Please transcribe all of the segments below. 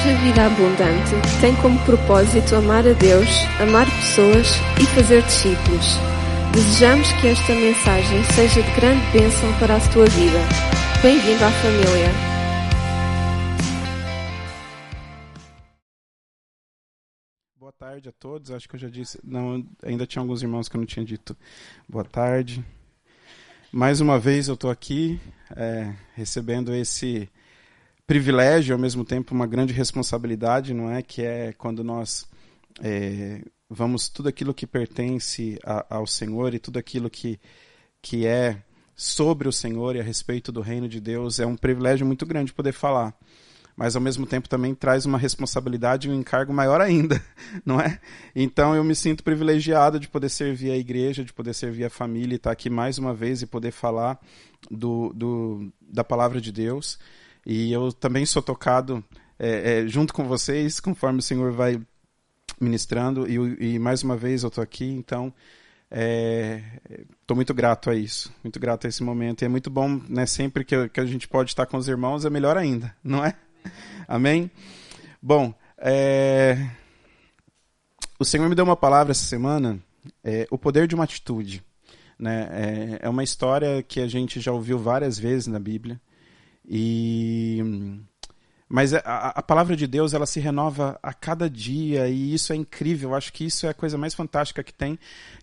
Igreja Vida Abundante tem como propósito amar a Deus, amar pessoas e fazer discípulos. Desejamos que esta mensagem seja de grande bênção para a tua vida. Bem-vindo à família. Boa tarde a todos. Acho que eu já disse. Não, ainda tinha alguns irmãos que eu não tinha dito. Boa tarde. Mais uma vez eu estou aqui é, recebendo esse privilégio, ao mesmo tempo uma grande responsabilidade, não é? Que é quando nós é, vamos tudo aquilo que pertence a, ao Senhor e tudo aquilo que, que é sobre o Senhor e a respeito do reino de Deus é um privilégio muito grande poder falar. Mas ao mesmo tempo também traz uma responsabilidade e um encargo maior ainda, não é? Então eu me sinto privilegiado de poder servir a igreja, de poder servir a família e estar aqui mais uma vez e poder falar do, do da palavra de Deus. E eu também sou tocado é, é, junto com vocês, conforme o Senhor vai ministrando. E, e mais uma vez eu estou aqui, então estou é, muito grato a isso, muito grato a esse momento. E é muito bom, né? Sempre que, que a gente pode estar com os irmãos, é melhor ainda, não é? Amém? Bom, é, o Senhor me deu uma palavra essa semana, é, o poder de uma atitude. Né? É, é uma história que a gente já ouviu várias vezes na Bíblia. E mas a, a, palavra de Deus ela se renova a cada dia e isso é incrível. Eu acho que isso é a coisa mais fantástica que tem.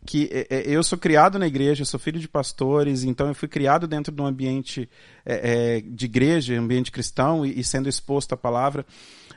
Que é, é, eu sou criado na igreja, sou filho de pastores, então eu fui criado dentro de um ambiente é, é, de igreja, ambiente cristão e, e, sendo exposto à palavra.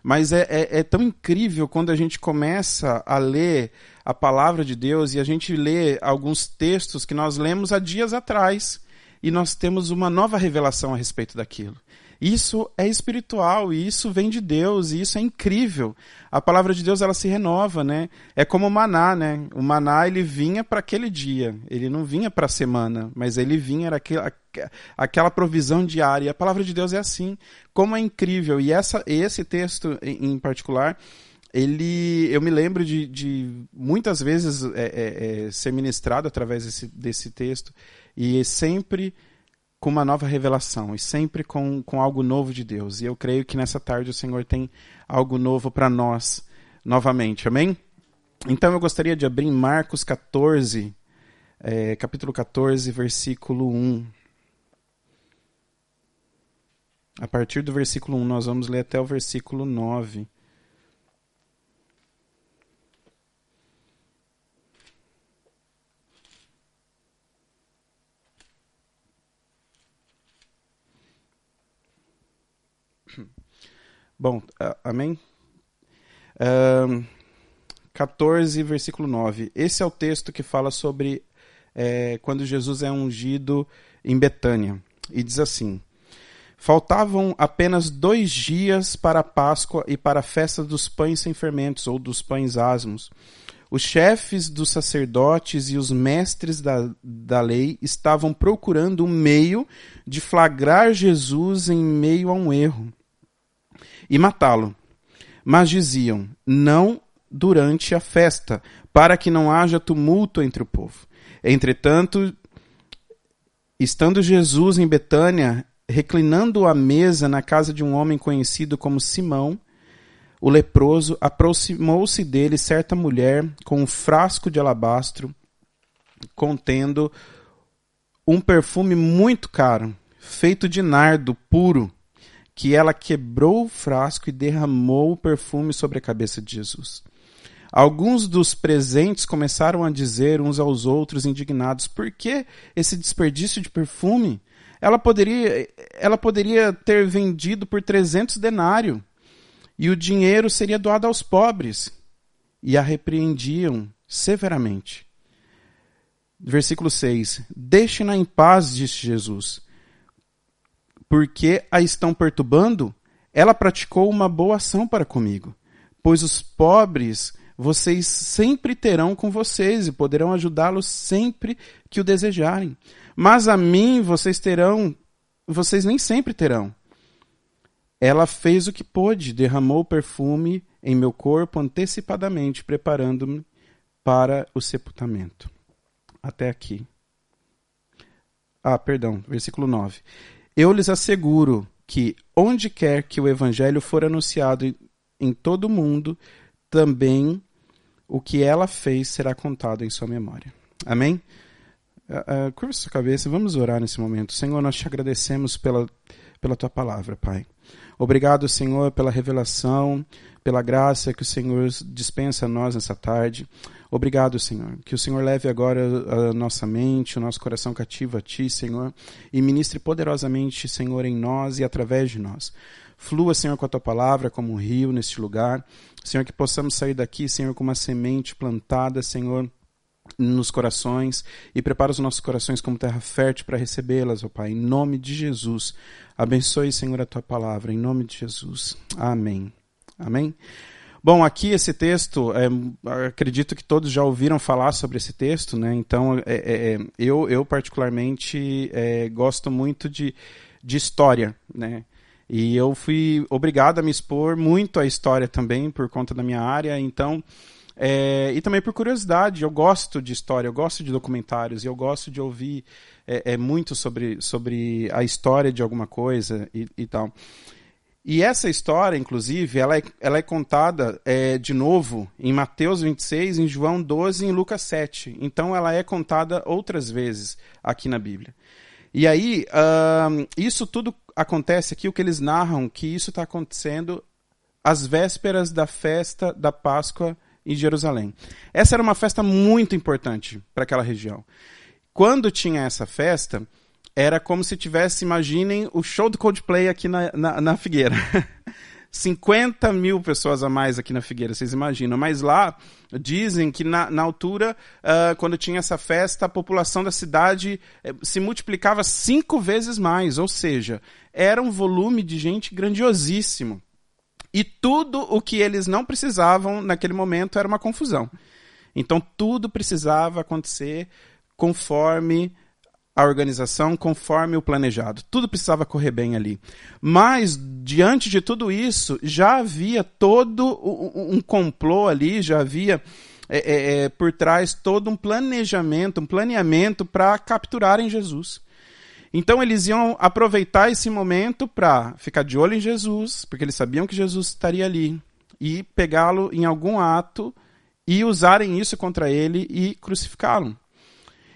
Mas é, é, é tão incrível quando a gente começa a ler a palavra de Deus e a gente lê alguns textos que nós lemos há dias atrás e nós temos uma nova revelação a respeito daquilo. Isso é espiritual e isso vem de Deus e isso é incrível. A palavra de Deus ela se renova, né? É como o maná, né? O maná ele vinha para aquele dia, ele não vinha para a semana, mas ele vinha era aquela, aquela provisão diária. A palavra de Deus é assim. Como é incrível e essa esse texto em particular ele eu me lembro de, de muitas vezes é, é, é, ser ministrado através desse, desse texto e sempre com uma nova revelação e sempre com, com algo novo de Deus. E eu creio que nessa tarde o Senhor tem algo novo para nós novamente. Amém? Então eu gostaria de abrir Marcos 14, é, capítulo 14, versículo 1. A partir do versículo 1, nós vamos ler até o versículo 9. Bom, amém? Um, 14, versículo 9. Esse é o texto que fala sobre é, quando Jesus é ungido em Betânia. E diz assim: Faltavam apenas dois dias para a Páscoa e para a festa dos pães sem fermentos, ou dos pães asmos. Os chefes dos sacerdotes e os mestres da, da lei estavam procurando um meio de flagrar Jesus em meio a um erro e matá-lo. Mas diziam: Não durante a festa, para que não haja tumulto entre o povo. Entretanto, estando Jesus em Betânia, reclinando à mesa na casa de um homem conhecido como Simão, o leproso, aproximou-se dele certa mulher com um frasco de alabastro contendo um perfume muito caro, feito de nardo puro que ela quebrou o frasco e derramou o perfume sobre a cabeça de Jesus. Alguns dos presentes começaram a dizer uns aos outros, indignados: por que esse desperdício de perfume? Ela poderia, ela poderia ter vendido por 300 denários e o dinheiro seria doado aos pobres. E a repreendiam severamente. Versículo 6: Deixe-na em paz, disse Jesus porque a estão perturbando, ela praticou uma boa ação para comigo. Pois os pobres vocês sempre terão com vocês e poderão ajudá-los sempre que o desejarem. Mas a mim vocês terão, vocês nem sempre terão. Ela fez o que pôde, derramou perfume em meu corpo antecipadamente, preparando-me para o sepultamento. Até aqui. Ah, perdão, versículo 9. Eu lhes asseguro que, onde quer que o evangelho for anunciado em todo o mundo, também o que ela fez será contado em sua memória. Amém? Uh, curva sua cabeça, vamos orar nesse momento. Senhor, nós te agradecemos pela, pela tua palavra, Pai. Obrigado, Senhor, pela revelação, pela graça que o Senhor dispensa a nós nessa tarde. Obrigado, Senhor. Que o Senhor leve agora a nossa mente, o nosso coração cativo a Ti, Senhor, e ministre poderosamente, Senhor, em nós e através de nós. Flua, Senhor, com a Tua palavra como um rio neste lugar. Senhor, que possamos sair daqui, Senhor, com uma semente plantada, Senhor, nos corações e prepara os nossos corações como terra fértil para recebê-las, ó Pai, em nome de Jesus. Abençoe, Senhor, a tua palavra, em nome de Jesus. Amém. Amém. Bom, aqui esse texto, é, acredito que todos já ouviram falar sobre esse texto, né? Então, é, é, é eu, eu particularmente é, gosto muito de, de história, né? E eu fui obrigado a me expor muito à história também por conta da minha área, então é, e também por curiosidade, eu gosto de história, eu gosto de documentários, e eu gosto de ouvir é, é muito sobre, sobre a história de alguma coisa e, e tal. E essa história, inclusive, ela é, ela é contada é, de novo em Mateus 26, em João 12 e em Lucas 7. Então ela é contada outras vezes aqui na Bíblia. E aí, uh, isso tudo acontece aqui, o que eles narram, que isso está acontecendo às vésperas da festa da Páscoa em Jerusalém. Essa era uma festa muito importante para aquela região. Quando tinha essa festa, era como se tivesse, imaginem, o show do Coldplay aqui na, na, na Figueira. 50 mil pessoas a mais aqui na Figueira, vocês imaginam. Mas lá dizem que na, na altura, uh, quando tinha essa festa, a população da cidade uh, se multiplicava cinco vezes mais. Ou seja, era um volume de gente grandiosíssimo. E tudo o que eles não precisavam naquele momento era uma confusão. Então tudo precisava acontecer conforme a organização, conforme o planejado. Tudo precisava correr bem ali. Mas, diante de tudo isso, já havia todo um complô ali, já havia é, é, é por trás todo um planejamento, um planeamento para capturarem Jesus. Então eles iam aproveitar esse momento para ficar de olho em Jesus, porque eles sabiam que Jesus estaria ali, e pegá-lo em algum ato e usarem isso contra ele e crucificá-lo.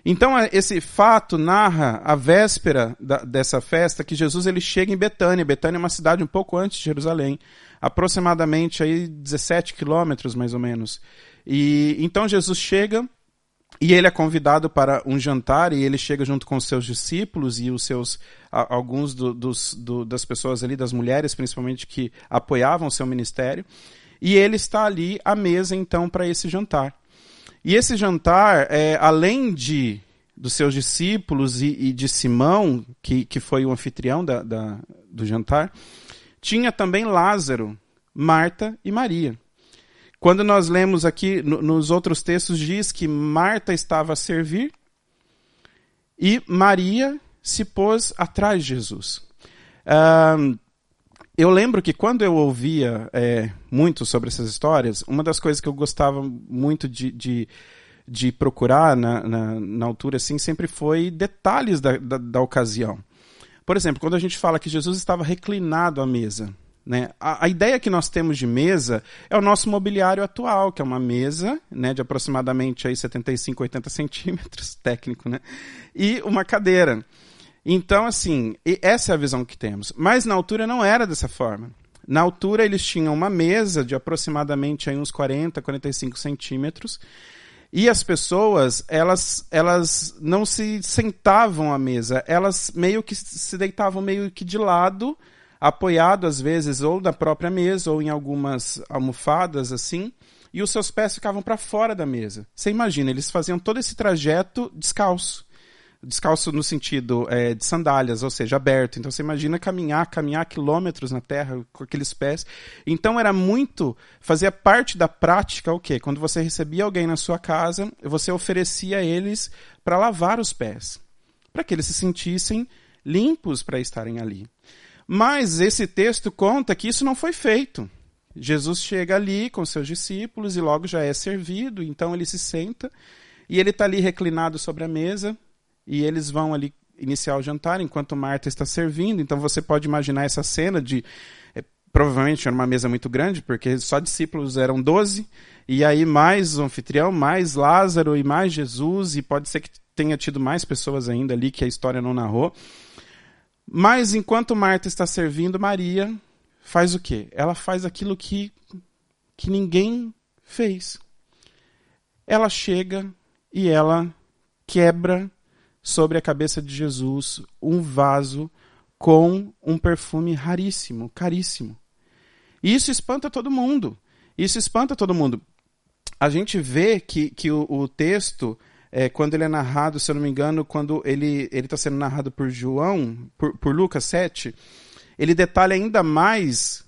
Então esse fato narra a véspera da, dessa festa que Jesus ele chega em Betânia. Betânia é uma cidade um pouco antes de Jerusalém, aproximadamente aí 17 quilômetros mais ou menos. E então Jesus chega e ele é convidado para um jantar e ele chega junto com os seus discípulos e os seus alguns do, dos, do, das pessoas ali, das mulheres principalmente que apoiavam o seu ministério. E ele está ali à mesa então para esse jantar. E esse jantar, é, além de dos seus discípulos e, e, de Simão, que, que foi o anfitrião da, da, do jantar, tinha também Lázaro, Marta e Maria. Quando nós lemos aqui no, nos outros textos, diz que Marta estava a servir e Maria se pôs atrás de Jesus. Eu lembro que quando eu ouvia é, muito sobre essas histórias, uma das coisas que eu gostava muito de, de, de procurar na, na, na, altura assim, sempre foi detalhes da, da, da ocasião. Por exemplo, quando a gente fala que Jesus estava reclinado à mesa, né? A, a, ideia que nós temos de mesa é o nosso mobiliário atual, que é uma mesa né, de aproximadamente aí 75, 80 centímetros, técnico, né? e uma cadeira. Então, assim, essa é a visão que temos. Mas na altura não era dessa forma. Na altura eles tinham uma mesa de aproximadamente aí uns 40, 45 centímetros, e as pessoas, elas, elas não se sentavam à mesa, elas meio que se deitavam meio que de lado, apoiado às vezes ou na própria mesa ou em algumas almofadas assim, e os seus pés ficavam para fora da mesa. Você imagina, eles faziam todo esse trajeto descalço. Descalço no sentido é, de sandálias, ou seja, aberto. Então você imagina caminhar, caminhar quilômetros na terra com aqueles pés. Então era muito, fazia parte da prática o quê? Quando você recebia alguém na sua casa, você oferecia eles para lavar os pés, para que eles se sentissem limpos para estarem ali. Mas esse texto conta que isso não foi feito. Jesus chega ali com seus discípulos e logo já é servido, então ele se senta e ele está ali reclinado sobre a mesa e eles vão ali iniciar o jantar enquanto Marta está servindo. Então você pode imaginar essa cena de é, provavelmente era uma mesa muito grande, porque só discípulos eram doze, e aí mais o anfitrião, mais Lázaro e mais Jesus, e pode ser que tenha tido mais pessoas ainda ali que a história não narrou. Mas enquanto Marta está servindo, Maria faz o quê? Ela faz aquilo que, que ninguém fez. Ela chega e ela quebra sobre a cabeça de Jesus um vaso com um perfume raríssimo, caríssimo. E isso espanta todo mundo. Isso espanta todo mundo. A gente vê que, que o, o texto, é, quando ele é narrado, se eu não me engano, quando ele está sendo narrado por João, por, por Lucas 7, ele detalha ainda mais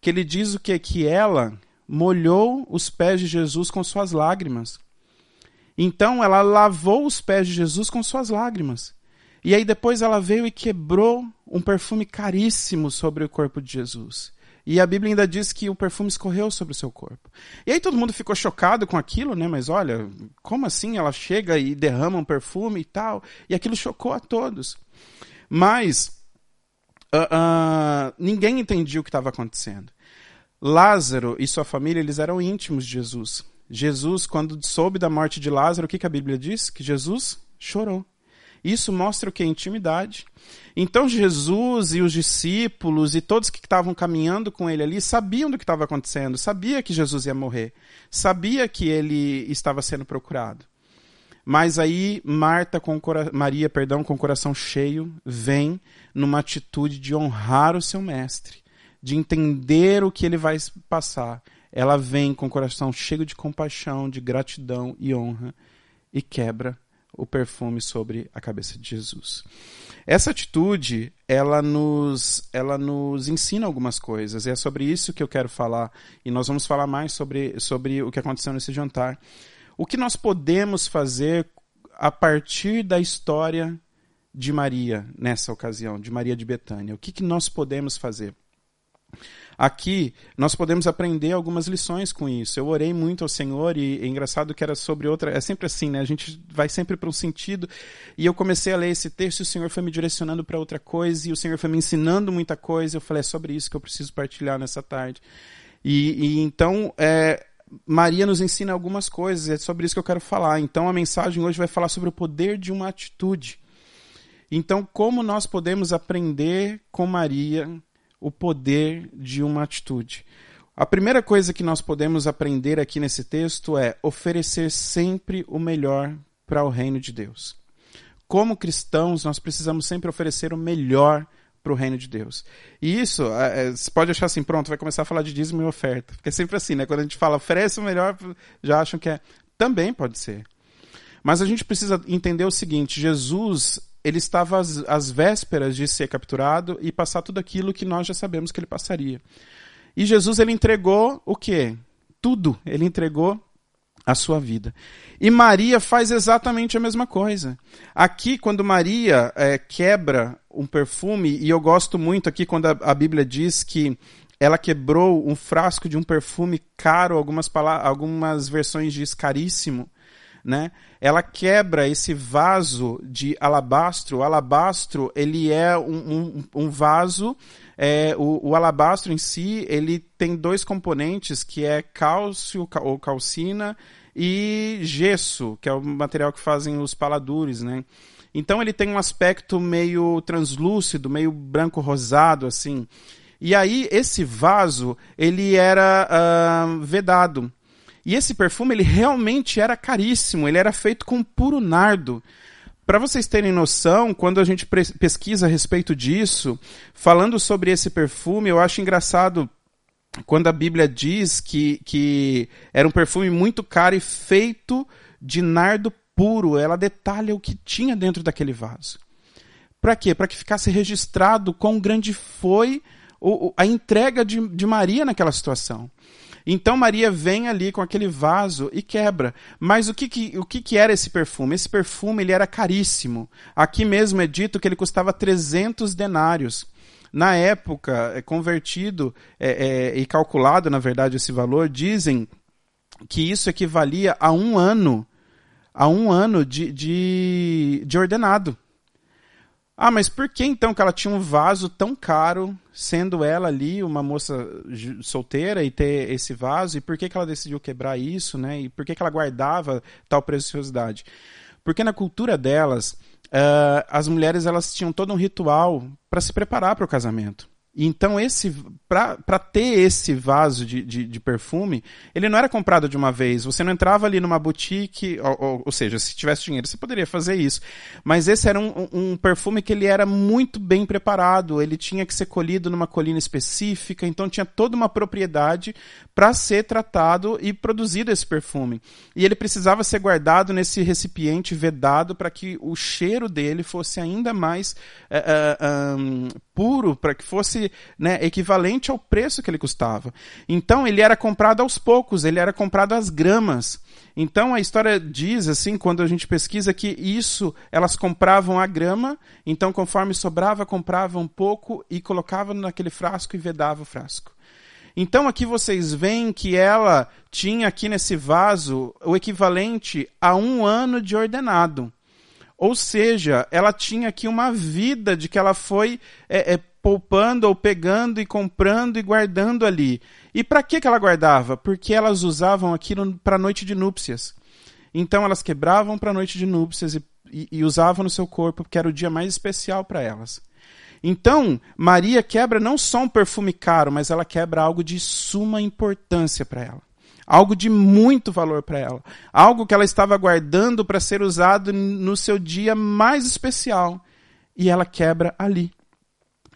que ele diz o que? Que ela molhou os pés de Jesus com suas lágrimas. Então ela lavou os pés de Jesus com suas lágrimas. E aí depois ela veio e quebrou um perfume caríssimo sobre o corpo de Jesus. E a Bíblia ainda diz que o perfume escorreu sobre o seu corpo. E aí todo mundo ficou chocado com aquilo, né? Mas olha, como assim ela chega e derrama um perfume e tal? E aquilo chocou a todos. Mas uh, uh, ninguém entendia o que estava acontecendo. Lázaro e sua família, eles eram íntimos de Jesus. Jesus, quando soube da morte de Lázaro, o que, que a Bíblia diz? Que Jesus chorou. Isso mostra o que intimidade. Então Jesus e os discípulos e todos que estavam caminhando com ele ali sabiam do que estava acontecendo, sabia que Jesus ia morrer, sabia que ele estava sendo procurado. Mas aí Marta com Maria, perdão, com o coração cheio, vem numa atitude de honrar o seu mestre, de entender o que ele vai passar. Ela vem com o coração cheio de compaixão, de gratidão e honra e quebra o perfume sobre a cabeça de Jesus. Essa atitude, ela nos, ela nos ensina algumas coisas. E é sobre isso que eu quero falar. E nós vamos falar mais sobre, sobre o que aconteceu nesse jantar. O que nós podemos fazer a partir da história de Maria nessa ocasião, de Maria de Betânia? O que, que nós podemos fazer? Aqui nós podemos aprender algumas lições com isso. Eu orei muito ao Senhor e é engraçado que era sobre outra. É sempre assim, né? A gente vai sempre para um sentido. E eu comecei a ler esse texto e o Senhor foi me direcionando para outra coisa e o Senhor foi me ensinando muita coisa. Eu falei, é sobre isso que eu preciso partilhar nessa tarde. E, e então, é, Maria nos ensina algumas coisas, é sobre isso que eu quero falar. Então a mensagem hoje vai falar sobre o poder de uma atitude. Então, como nós podemos aprender com Maria o poder de uma atitude. A primeira coisa que nós podemos aprender aqui nesse texto é oferecer sempre o melhor para o reino de Deus. Como cristãos, nós precisamos sempre oferecer o melhor para o reino de Deus. E isso, é, é, você pode achar assim, pronto, vai começar a falar de dízimo e oferta. Porque é sempre assim, né? Quando a gente fala oferece o melhor, já acham que é. Também pode ser. Mas a gente precisa entender o seguinte: Jesus ele estava às, às, vésperas de ser capturado e passar tudo aquilo que nós já sabemos que ele passaria. E Jesus ele entregou o quê? Tudo. Ele entregou a sua vida. E Maria faz exatamente a mesma coisa. Aqui, quando Maria é, quebra um perfume, e eu gosto muito aqui quando a, a Bíblia diz que ela quebrou um frasco de um perfume caro, algumas, algumas versões diz caríssimo né? Ela quebra esse vaso de alabastro. O alabastro ele é um, um, um vaso. É, o, o, alabastro em si ele tem dois componentes que é cálcio ou calcina e gesso, que é o material que fazem os paladures, né? Então ele tem um aspecto meio translúcido, meio branco rosado assim. E aí esse vaso ele era uh, vedado. E esse perfume ele realmente era caríssimo, ele era feito com puro nardo. Para vocês terem noção, quando a gente pesquisa a respeito disso, falando sobre esse perfume, eu acho engraçado quando a Bíblia diz que, que era um perfume muito caro e feito de nardo puro. Ela detalha o que tinha dentro daquele vaso. Para quê? Para que ficasse registrado quão grande foi a entrega de, de Maria naquela situação. Então Maria vem ali com aquele vaso e quebra. Mas o que, que, o que, que era esse perfume? Esse perfume ele era caríssimo. Aqui mesmo é dito que ele custava 300 denários. Na época, é convertido é, é, e calculado, na verdade, esse valor, dizem que isso equivalia a um ano, a um ano de, de, de ordenado. Ah, mas por que então que ela tinha um vaso tão caro, sendo ela ali uma moça solteira e ter esse vaso? E por que, que ela decidiu quebrar isso, né? E por que, que ela guardava tal preciosidade? Porque na cultura delas, uh, as mulheres elas tinham todo um ritual para se preparar para o casamento. Então, esse para ter esse vaso de, de, de, perfume, ele não era comprado de uma vez. Você não entrava ali numa boutique, ou, ou, ou seja, se tivesse dinheiro, você poderia fazer isso. Mas esse era um, um, perfume que ele era muito bem preparado. Ele tinha que ser colhido numa colina específica, então tinha toda uma propriedade para ser tratado e produzido esse perfume. E ele precisava ser guardado nesse recipiente vedado para que o cheiro dele fosse ainda mais uh, uh, um, puro, para que fosse né, equivalente ao preço que ele custava. Então ele era comprado aos poucos, ele era comprado às gramas. Então a história diz assim, quando a gente pesquisa que isso elas compravam a grama, então conforme sobrava compravam um pouco e colocavam naquele frasco e vedava o frasco. Então aqui vocês veem que ela tinha aqui nesse vaso o equivalente a um ano de ordenado. Ou seja, ela tinha aqui uma vida de que ela foi é, é, poupando ou pegando e comprando e guardando ali. E para que, que ela guardava? Porque elas usavam aquilo para noite de núpcias. Então elas quebravam para noite de núpcias e, e, e usavam no seu corpo, porque era o dia mais especial para elas. Então, Maria quebra não só um perfume caro, mas ela quebra algo de suma importância para ela. Algo de muito valor para ela. Algo que ela estava guardando para ser usado no seu dia mais especial. E ela quebra ali.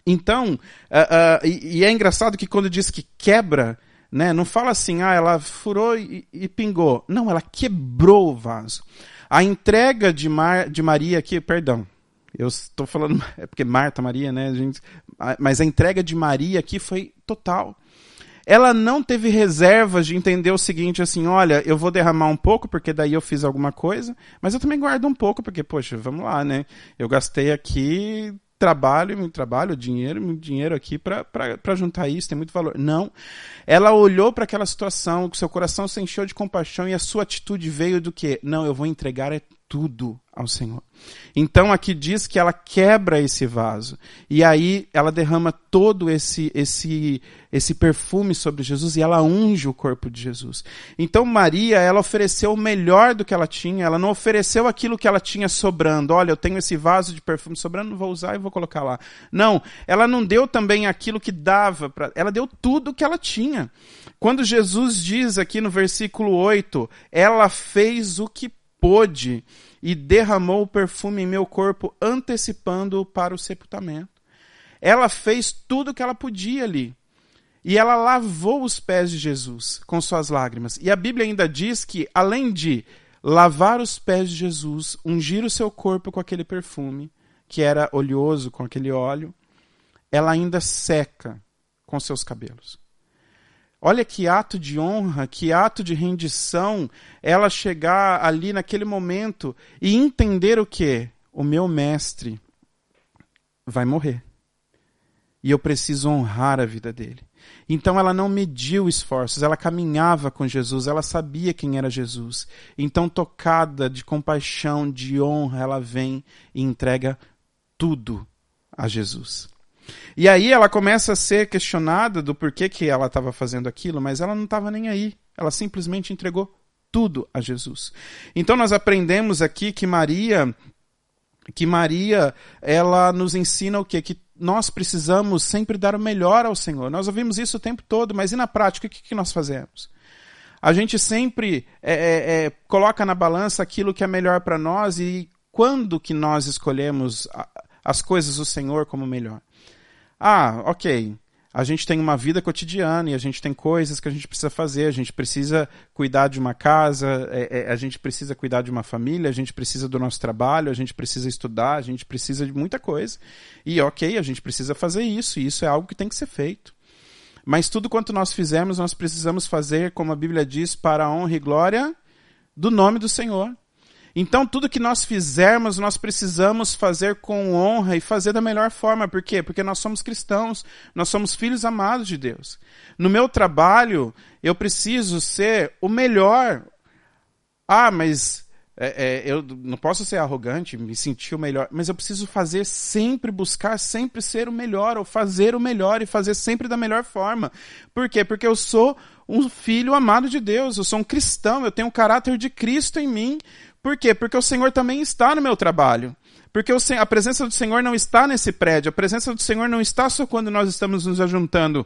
Então, uh, uh, e, e, é engraçado que quando diz que quebra, né, não fala assim, ah, ela furou e, e pingou. Não, ela quebrou o vaso. A entrega de, Mar, de Maria aqui, perdão, eu estou falando, é porque Marta, Maria, né, gente, mas a entrega de Maria aqui foi total. Ela não teve reservas de entender o seguinte, assim, olha, eu vou derramar um pouco porque daí eu fiz alguma coisa, mas eu também guardo um pouco porque, poxa, vamos lá, né? Eu gastei aqui trabalho, muito trabalho, dinheiro, muito dinheiro aqui para juntar isso, tem muito valor. Não. Ela olhou para aquela situação, seu coração se encheu de compaixão e a sua atitude veio do que? Não, eu vou entregar é tudo ao Senhor. Então aqui diz que ela quebra esse vaso e aí ela derrama todo esse esse esse perfume sobre Jesus e ela unge o corpo de Jesus. Então Maria, ela ofereceu o melhor do que ela tinha, ela não ofereceu aquilo que ela tinha sobrando. Olha, eu tenho esse vaso de perfume sobrando, não vou usar e vou colocar lá. Não, ela não deu também aquilo que dava para, ela deu tudo o que ela tinha. Quando Jesus diz aqui no versículo 8, ela fez o que pôde e derramou o perfume em meu corpo, antecipando-o para o sepultamento. Ela fez tudo o que ela podia ali. E ela lavou os pés de Jesus com suas lágrimas. E a Bíblia ainda diz que, além de lavar os pés de Jesus, ungir o seu corpo com aquele perfume, que era oleoso com aquele óleo, ela ainda seca com seus cabelos. Olha que ato de honra, que ato de rendição ela chegar ali naquele momento e entender o que? O meu mestre vai morrer. E eu preciso honrar a vida dele. Então ela não mediu esforços, ela caminhava com Jesus, ela sabia quem era Jesus. Então, tocada de compaixão, de honra, ela vem e entrega tudo a Jesus. E aí ela começa a ser questionada do porquê que ela estava fazendo aquilo, mas ela não estava nem aí. Ela simplesmente entregou tudo a Jesus. Então nós aprendemos aqui que Maria que Maria, ela nos ensina o quê? Que nós precisamos sempre dar o melhor ao Senhor. Nós ouvimos isso o tempo todo, mas e na prática, o que, que nós fazemos? A gente sempre é, é, é, coloca na balança aquilo que é melhor para nós e quando que nós escolhemos as coisas do Senhor como melhor? Ah, ok. A gente tem uma vida cotidiana e a gente tem coisas que a gente precisa fazer. A gente precisa cuidar de uma casa, é, é, a gente precisa cuidar de uma família, a gente precisa do nosso trabalho, a gente precisa estudar, a gente precisa de muita coisa. E ok, a gente precisa fazer isso, e isso é algo que tem que ser feito. Mas tudo quanto nós fizermos, nós precisamos fazer, como a Bíblia diz, para a honra e glória do nome do Senhor. Então, tudo que nós fizermos, nós precisamos fazer com honra e fazer da melhor forma. Por quê? Porque nós somos cristãos, nós somos filhos amados de Deus. No meu trabalho, eu preciso ser o melhor. Ah, mas É, é, eu não posso ser arrogante, me sentir o melhor, mas eu preciso fazer sempre, buscar sempre ser o melhor, ou fazer o melhor e fazer sempre da melhor forma. Por quê? Porque eu sou um filho amado de Deus, eu sou um cristão, eu tenho o caráter de Cristo em mim. Por quê? Porque o Senhor também está no meu trabalho. Porque a presença do Senhor não está nesse prédio, a presença do Senhor não está só quando nós estamos nos ajuntando,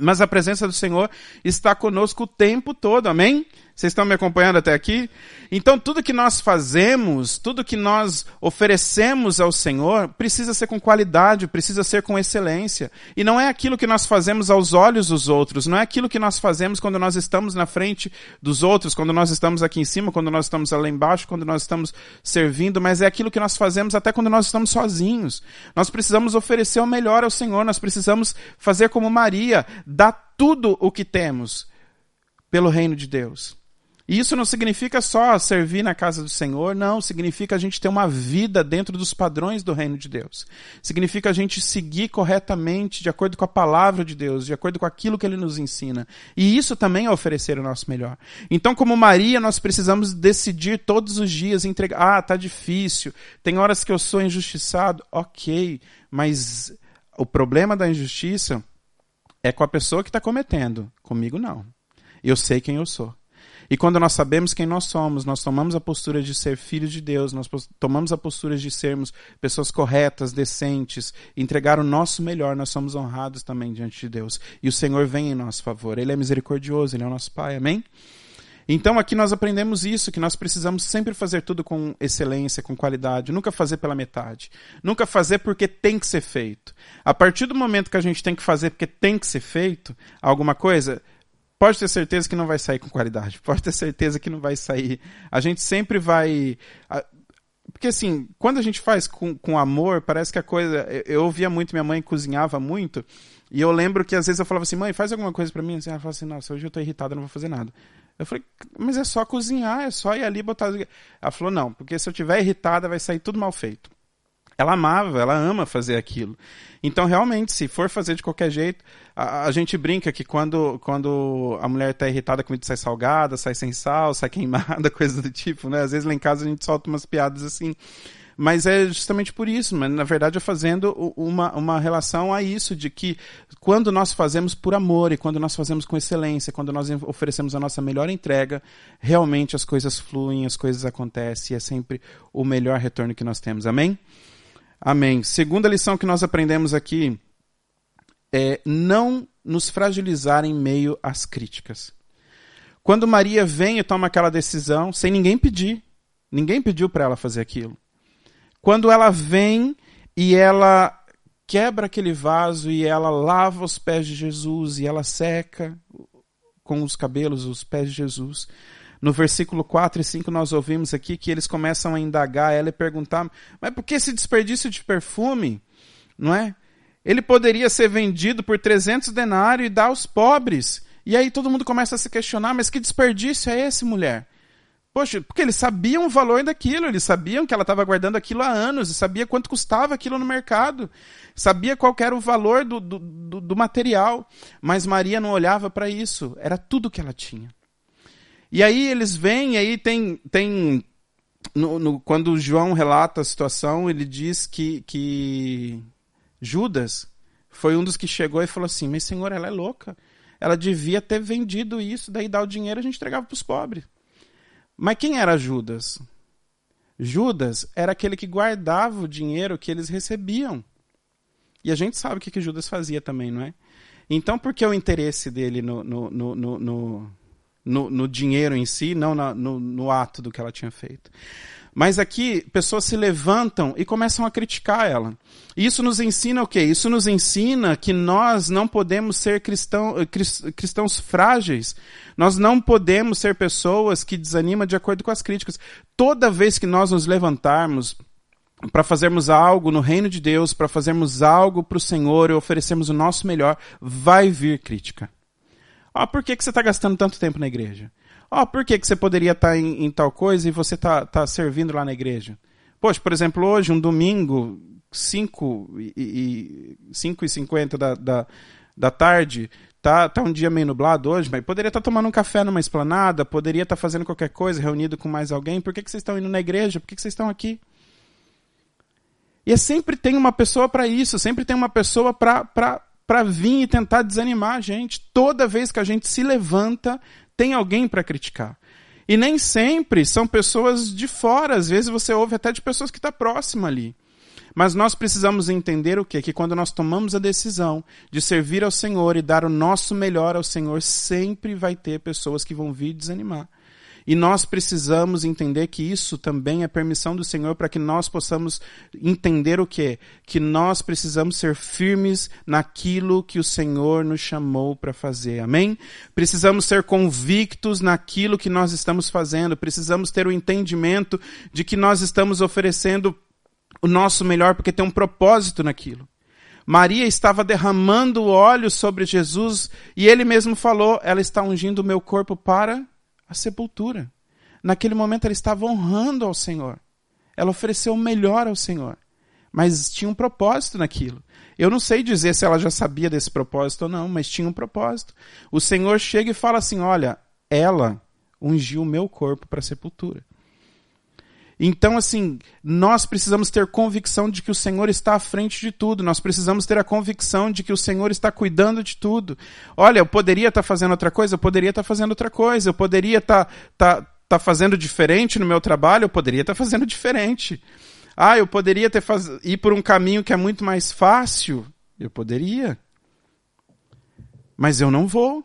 mas a presença do Senhor está conosco o tempo todo, amém? Vocês estão me acompanhando até aqui? Então, tudo que nós fazemos, tudo que nós oferecemos ao Senhor, precisa ser com qualidade, precisa ser com excelência. E não é aquilo que nós fazemos aos olhos dos outros, não é aquilo que nós fazemos quando nós estamos na frente dos outros, quando nós estamos aqui em cima, quando nós estamos lá embaixo, quando nós estamos servindo, mas é aquilo que nós fazemos até quando nós estamos sozinhos. Nós precisamos oferecer o melhor ao Senhor, nós precisamos fazer como Maria, dar tudo o que temos pelo reino de Deus. E isso não significa só servir na casa do Senhor, não. Significa a gente ter uma vida dentro dos padrões do reino de Deus. Significa a gente seguir corretamente, de acordo com a palavra de Deus, de acordo com aquilo que ele nos ensina. E isso também é oferecer o nosso melhor. Então, como Maria, nós precisamos decidir todos os dias, entregar. Ah, tá difícil. Tem horas que eu sou injustiçado. Ok. Mas o problema da injustiça é com a pessoa que está cometendo. Comigo, não. Eu sei quem eu sou. E quando nós sabemos quem nós somos, nós tomamos a postura de ser filhos de Deus, nós tomamos a postura de sermos pessoas corretas, decentes, entregar o nosso melhor, nós somos honrados também diante de Deus. E o Senhor vem em nosso favor. Ele é misericordioso, ele é o nosso Pai. Amém? Então aqui nós aprendemos isso, que nós precisamos sempre fazer tudo com excelência, com qualidade, nunca fazer pela metade, nunca fazer porque tem que ser feito. A partir do momento que a gente tem que fazer porque tem que ser feito alguma coisa, pode ter certeza que não vai sair com qualidade. Pode ter certeza que não vai sair. A gente sempre vai. Porque assim, quando a gente faz com, com amor, parece que a coisa. Eu ouvia muito, minha mãe cozinhava muito. E eu lembro que às vezes eu falava assim, mãe, faz alguma coisa para mim. Assim, ela falava assim, nossa, hoje eu tô irritada, não vou fazer nada. Eu falei, mas é só cozinhar, é só ir ali botar. Ela falou, não, porque se eu tiver irritada vai sair tudo mal feito. Ela amava, ela ama fazer aquilo. Então, realmente, se for fazer de qualquer jeito, a, a gente brinca que quando, quando a mulher está irritada, a comida sai salgada, sai sem sal, sai queimada, coisa do tipo, né? Às vezes lá em casa a gente solta umas piadas assim. Mas é justamente por isso, mas na verdade é fazendo uma, uma relação a isso, de que quando nós fazemos por amor e quando nós fazemos com excelência, quando nós oferecemos a nossa melhor entrega, realmente as coisas fluem, as coisas acontecem e é sempre o melhor retorno que nós temos. Amém? Amém. Segunda lição que nós aprendemos aqui é não nos fragilizar em meio às críticas. Quando Maria vem e toma aquela decisão, sem ninguém pedir, ninguém pediu para ela fazer aquilo. Quando ela vem e ela quebra aquele vaso e ela lava os pés de Jesus e ela seca com os cabelos os pés de Jesus. No versículo 4 e 5 nós ouvimos aqui que eles começam a indagar ela e perguntar: "Mas por que esse desperdício de perfume?" Não é? Ele poderia ser vendido por 300 denários e dar aos pobres. E aí todo mundo começa a se questionar: "Mas que desperdício é esse, mulher?" Poxa, porque eles sabiam o valor daquilo, eles sabiam que ela estava guardando aquilo há anos, e sabia quanto custava aquilo no mercado, sabia qual era o valor do, do, do, material, mas Maria não olhava para isso, era tudo que ela tinha. E aí eles vêm, e aí tem. tem no, no, quando João relata a situação, ele diz que, que Judas foi um dos que chegou e falou assim: Mas senhor, ela é louca. Ela devia ter vendido isso, daí dar o dinheiro a gente entregava para os pobres. Mas quem era Judas? Judas era aquele que guardava o dinheiro que eles recebiam. E a gente sabe o que, que Judas fazia também, não é? Então, por que o interesse dele no, no, no, no no, no dinheiro em si, não na, no, no ato do que ela tinha feito. Mas aqui, pessoas se levantam e começam a criticar ela. Isso nos ensina o quê? Isso nos ensina que nós não podemos ser cristão, cristãos frágeis. Nós não podemos ser pessoas que desanimam de acordo com as críticas. Toda vez que nós nos levantarmos para fazermos algo no reino de Deus, para fazermos algo para o Senhor e oferecermos o nosso melhor, vai vir crítica. Ó, por que, que você está gastando tanto tempo na igreja? Ó, por que, que você poderia estar tá em, em, tal coisa e você está tá servindo lá na igreja? Poxa, por exemplo, hoje, um domingo, 5 e, e, 5 e 50 da, da, da tarde, tá, tá um dia meio nublado hoje, mas poderia estar tá tomando um café numa esplanada, poderia estar tá fazendo qualquer coisa, reunido com mais alguém. Por que, que vocês estão indo na igreja? Por que, que vocês estão aqui? E é sempre tem uma pessoa para isso, sempre tem uma pessoa para vir e tentar desanimar a gente. Toda vez que a gente se levanta, tem alguém para criticar. E nem sempre são pessoas de fora, às vezes você ouve até de pessoas que estão tá próximas ali. Mas nós precisamos entender o quê? Que quando nós tomamos a decisão de servir ao Senhor e dar o nosso melhor ao Senhor, sempre vai ter pessoas que vão vir desanimar. E nós precisamos entender que isso também é permissão do Senhor para que nós possamos entender o quê? Que nós precisamos ser firmes naquilo que o Senhor nos chamou para fazer. Amém? Precisamos ser convictos naquilo que nós estamos fazendo. Precisamos ter o entendimento de que nós estamos oferecendo o nosso melhor, porque tem um propósito naquilo. Maria estava derramando óleo sobre Jesus e ele mesmo falou: ela está ungindo o meu corpo para a sepultura. Naquele momento ela estava honrando ao Senhor. Ela ofereceu o melhor ao Senhor. Mas tinha um propósito naquilo. Eu não sei dizer se ela já sabia desse propósito ou não, mas tinha um propósito. O Senhor chega e fala assim: Olha, ela ungiu o meu corpo para a sepultura. Então, assim, nós precisamos ter convicção de que o Senhor está à frente de tudo. Nós precisamos ter a convicção de que o Senhor está cuidando de tudo. Olha, eu poderia estar fazendo outra coisa, eu poderia estar fazendo outra coisa, eu poderia estar, estar, estar fazendo diferente no meu trabalho, eu poderia estar fazendo diferente. Ah, eu poderia ter faz... ir por um caminho que é muito mais fácil. Eu poderia. Mas eu não vou.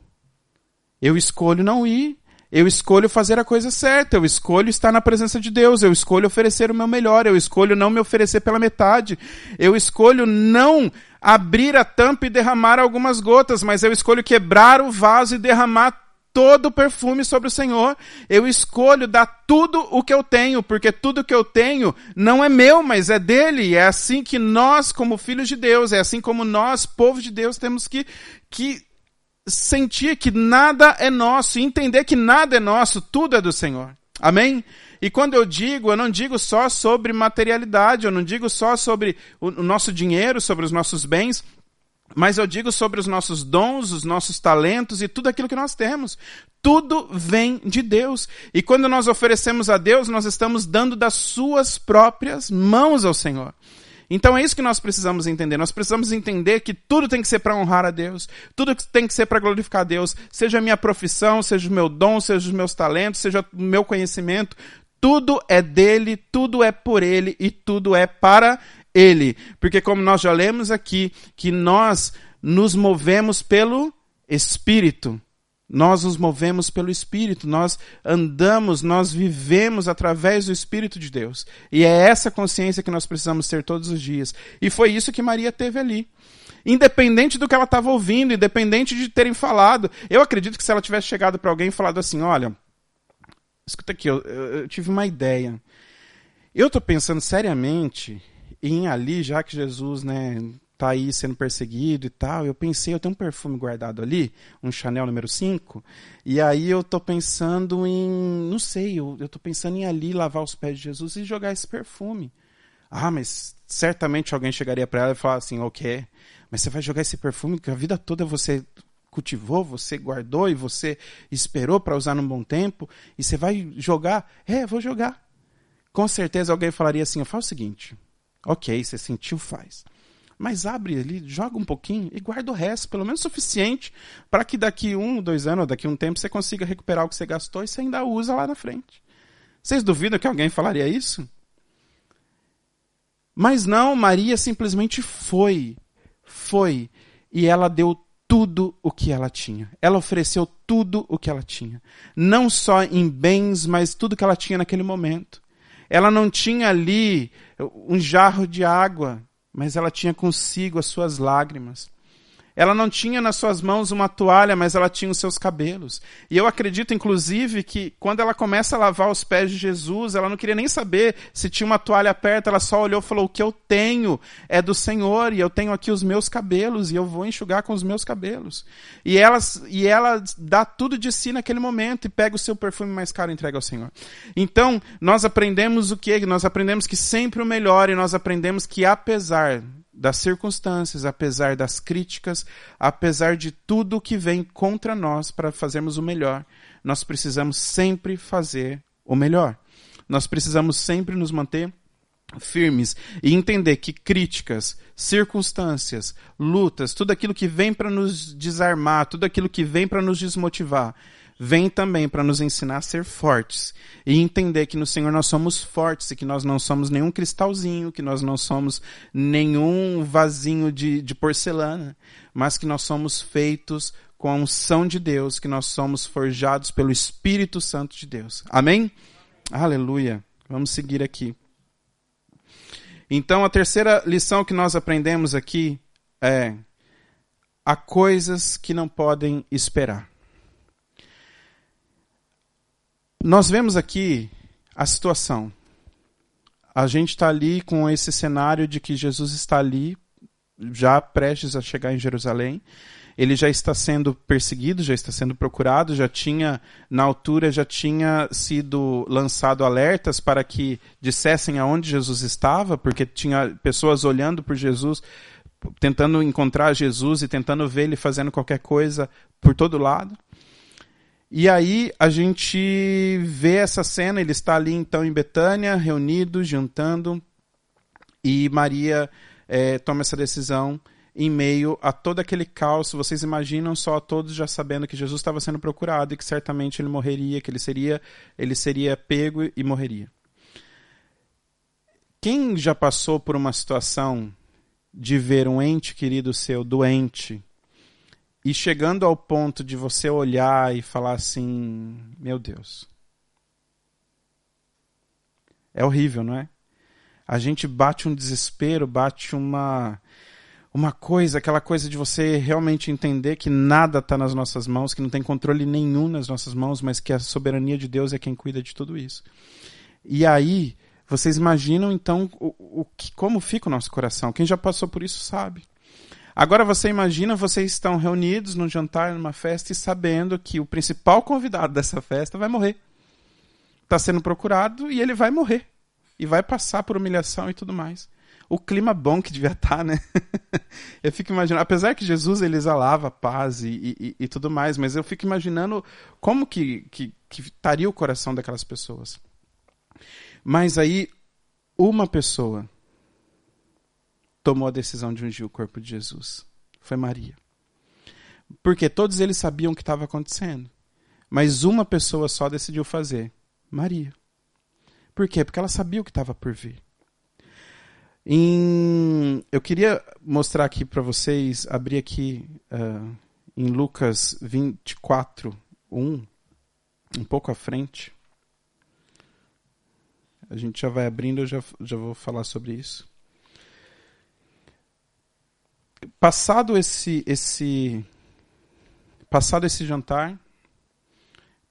Eu escolho não ir. Eu escolho fazer a coisa certa, eu escolho estar na presença de Deus, eu escolho oferecer o meu melhor, eu escolho não me oferecer pela metade, eu escolho não abrir a tampa e derramar algumas gotas, mas eu escolho quebrar o vaso e derramar todo o perfume sobre o Senhor. Eu escolho dar tudo o que eu tenho, porque tudo que eu tenho não é meu, mas é dele. É assim que nós, como filhos de Deus, é assim como nós, povo de Deus, temos que, que sentir que nada é nosso, entender que nada é nosso, tudo é do Senhor. Amém? E quando eu digo, eu não digo só sobre materialidade, eu não digo só sobre o nosso dinheiro, sobre os nossos bens, mas eu digo sobre os nossos dons, os nossos talentos e tudo aquilo que nós temos. Tudo vem de Deus. E quando nós oferecemos a Deus, nós estamos dando das suas próprias mãos ao Senhor. Então é isso que nós precisamos entender. Nós precisamos entender que tudo tem que ser para honrar a Deus, tudo tem que ser para glorificar a Deus, seja a minha profissão, seja o meu dom, seja os meus talentos, seja o meu conhecimento, tudo é dele, tudo é por ele e tudo é para ele. Porque como nós já lemos aqui, que nós nos movemos pelo Espírito. Nós nos movemos pelo Espírito, nós andamos, nós vivemos através do Espírito de Deus. E é essa consciência que nós precisamos ter todos os dias. E foi isso que Maria teve ali. Independente do que ela estava ouvindo, independente de terem falado. Eu acredito que se ela tivesse chegado para alguém e falado assim: olha, escuta aqui, eu, eu tive uma ideia. Eu estou pensando seriamente em ali, já que Jesus né, tá aí sendo perseguido e tal. Eu pensei, eu tenho um perfume guardado ali, um Chanel número 5, e aí eu tô pensando em, não sei, eu, eu tô pensando em ali lavar os pés de Jesus e jogar esse perfume. Ah, mas certamente alguém chegaria para ela e falar assim, ok, mas você vai jogar esse perfume que a vida toda você cultivou, você guardou e você esperou para usar num bom tempo, e você vai jogar? É, vou jogar. Com certeza alguém falaria assim, faz o seguinte, ok, você sentiu, faz mas abre ali, joga um pouquinho e guarda o resto, pelo menos suficiente para que daqui um, dois anos, ou daqui um tempo, você consiga recuperar o que você gastou e você ainda usa lá na frente. Vocês duvidam que alguém falaria isso? Mas não, Maria simplesmente foi. Foi. E ela deu tudo o que ela tinha. Ela ofereceu tudo o que ela tinha. Não só em bens, mas tudo que ela tinha naquele momento. Ela não tinha ali um jarro de água mas ela tinha consigo as suas lágrimas. Ela não tinha nas suas mãos uma toalha, mas ela tinha os seus cabelos. E eu acredito, inclusive, que quando ela começa a lavar os pés de Jesus, ela não queria nem saber se tinha uma toalha perto, ela só olhou e falou: O que eu tenho é do Senhor, e eu tenho aqui os meus cabelos, e eu vou enxugar com os meus cabelos. E ela, e ela dá tudo de si naquele momento e pega o seu perfume mais caro e entrega ao Senhor. Então, nós aprendemos o que? Nós aprendemos que sempre o melhor, e nós aprendemos que apesar das circunstâncias, apesar das críticas, apesar de tudo que vem contra nós para fazermos o melhor, nós precisamos sempre fazer o melhor. Nós precisamos sempre nos manter firmes e entender que críticas, circunstâncias, lutas, tudo aquilo que vem para nos desarmar, tudo aquilo que vem para nos desmotivar, vem também para nos ensinar a ser fortes e entender que no Senhor nós somos fortes e que nós não somos nenhum cristalzinho, que nós não somos nenhum vasinho de, de porcelana, mas que nós somos feitos com a unção de Deus, que nós somos forjados pelo Espírito Santo de Deus. Amém? Aleluia. Vamos seguir aqui. Então, a terceira lição que nós aprendemos aqui é: há coisas que não podem esperar. Nós vemos aqui a situação. A gente está ali com esse cenário de que Jesus está ali, já prestes a chegar em Jerusalém ele já está sendo perseguido, já está sendo procurado, já tinha, na altura, já tinha sido lançado alertas para que dissessem aonde Jesus estava, porque tinha pessoas olhando por Jesus, tentando encontrar Jesus e tentando ver ele fazendo qualquer coisa por todo lado. E aí a gente vê essa cena, ele está ali então em Betânia, reunido, jantando, e Maria é, toma essa decisão em meio a todo aquele caos. Vocês imaginam só todos já sabendo que Jesus estava sendo procurado e que certamente ele morreria, que ele seria, ele seria pego e morreria. Quem já passou por uma situação de ver um ente querido seu doente e chegando ao ponto de você olhar e falar assim: Meu Deus. É horrível, não é? A gente bate um desespero, bate uma uma coisa, aquela coisa de você realmente entender que nada está nas nossas mãos, que não tem controle nenhum nas nossas mãos, mas que a soberania de Deus é quem cuida de tudo isso. E aí, vocês imaginam então o, o que, como fica o nosso coração? Quem já passou por isso sabe. Agora você imagina, vocês estão reunidos num jantar, numa festa, e sabendo que o principal convidado dessa festa vai morrer. Está sendo procurado e ele vai morrer. E vai passar por humilhação e tudo mais o clima bom que devia estar, tá, né? eu fico imaginando, apesar que Jesus ele exalava paz e, e, e tudo mais, mas eu fico imaginando como que, que, que estaria o coração daquelas pessoas. Mas aí, uma pessoa tomou a decisão de ungir o corpo de Jesus. Foi Maria. Porque todos eles sabiam o que estava acontecendo. Mas uma pessoa só decidiu fazer. Maria. Por quê? Porque ela sabia o que estava por vir. Em, eu queria mostrar aqui para vocês, abrir aqui uh, em Lucas 24, 1, um pouco à frente. A gente já vai abrindo, eu já, já vou falar sobre isso. Passado esse, esse, passado esse jantar,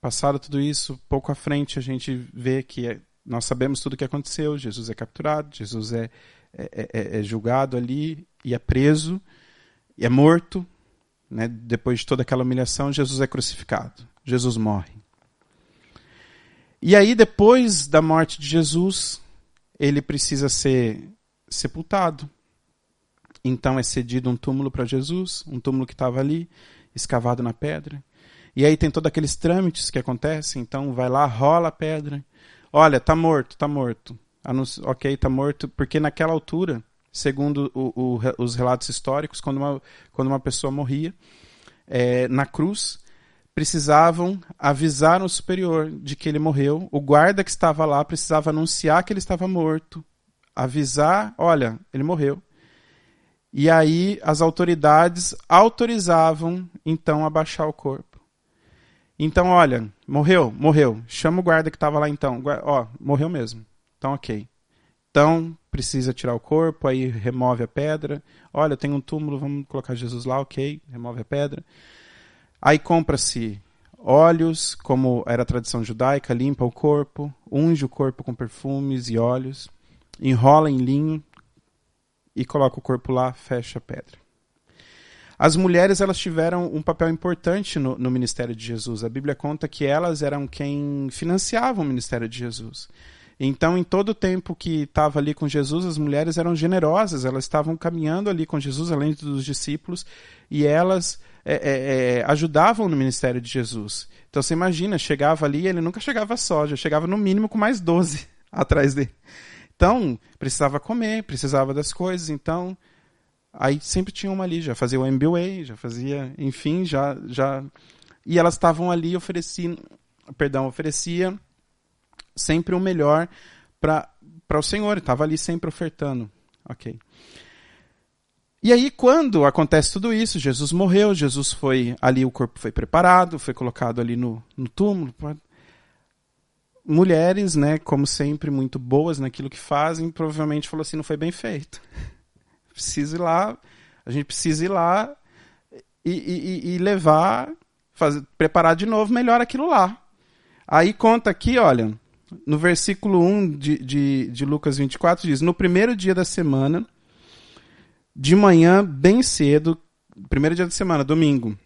passado tudo isso, pouco à frente a gente vê que é, nós sabemos tudo o que aconteceu. Jesus é capturado, Jesus é é, é, é, é, julgado ali e é preso e é morto. Né? Depois de toda aquela humilhação, Jesus é crucificado. Jesus morre. E aí, depois da morte de Jesus, ele precisa ser sepultado. Então é cedido um túmulo para Jesus, um túmulo que estava ali, escavado na pedra. E aí tem todos aqueles trâmites que acontecem, então vai lá, rola a pedra. Olha, tá morto, tá morto ok, está morto, porque naquela altura, segundo o, o, os relatos históricos, quando uma, quando uma pessoa morria é, na cruz, precisavam avisar o superior de que ele morreu. O guarda que estava lá precisava anunciar que ele estava morto, avisar, olha, ele morreu. E aí as autoridades autorizavam então a baixar o corpo. Então, olha, morreu, morreu. Chama o guarda que estava lá então. Ó, morreu mesmo. Então, ok. Então, precisa tirar o corpo, aí remove a pedra. Olha, tem um túmulo, vamos colocar Jesus lá, ok. Remove a pedra. Aí compra-se óleos, como era a tradição judaica, limpa o corpo, unge o corpo com perfumes e óleos, enrola em linho e coloca o corpo lá, fecha a pedra. As mulheres elas tiveram um papel importante no, no ministério de Jesus. A Bíblia conta que elas eram quem financiavam o ministério de Jesus. Então, em todo o tempo que estava ali com Jesus, as mulheres eram generosas, elas estavam caminhando ali com Jesus, além dos discípulos, e elas é, é, é, ajudavam no ministério de Jesus. Então, você imagina, chegava ali, ele nunca chegava só, já chegava no mínimo com mais 12 atrás dele. Então, precisava comer, precisava das coisas, então aí sempre tinha uma ali, já fazia o MBA, já fazia, enfim, já já e elas estavam ali oferecendo, perdão, oferecia sempre o melhor para para o Senhor, estava ali sempre ofertando. OK. E aí, quando acontece tudo isso, Jesus morreu, Jesus foi ali, o corpo foi preparado, foi colocado ali no, no túmulo. Mulheres, né, como sempre, muito boas naquilo que fazem, provavelmente falou assim: não foi bem feito. Precisa ir lá, a gente precisa ir lá e, e, e levar, fazer, preparar de novo melhor aquilo lá. Aí conta aqui, olha, no versículo 1 de, de, de Lucas 24, diz: No primeiro dia da semana de manhã, bem cedo, primeiro dia da semana, domingo,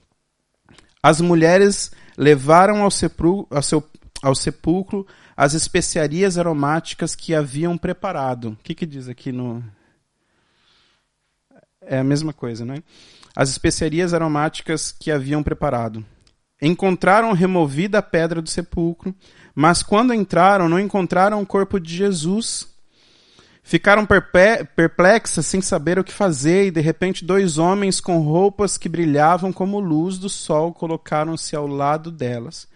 as mulheres levaram ao, sepul ao, seu, ao sepulcro as especiarias aromáticas que haviam preparado. O que, que diz aqui no. É a mesma coisa, né? As especiarias aromáticas que haviam preparado. Encontraram removida a pedra do sepulcro, mas quando entraram, não encontraram o corpo de Jesus Ficaram perplexas sem saber o que fazer, e de repente dois homens com roupas que brilhavam como luz do sol colocaram-se ao lado delas.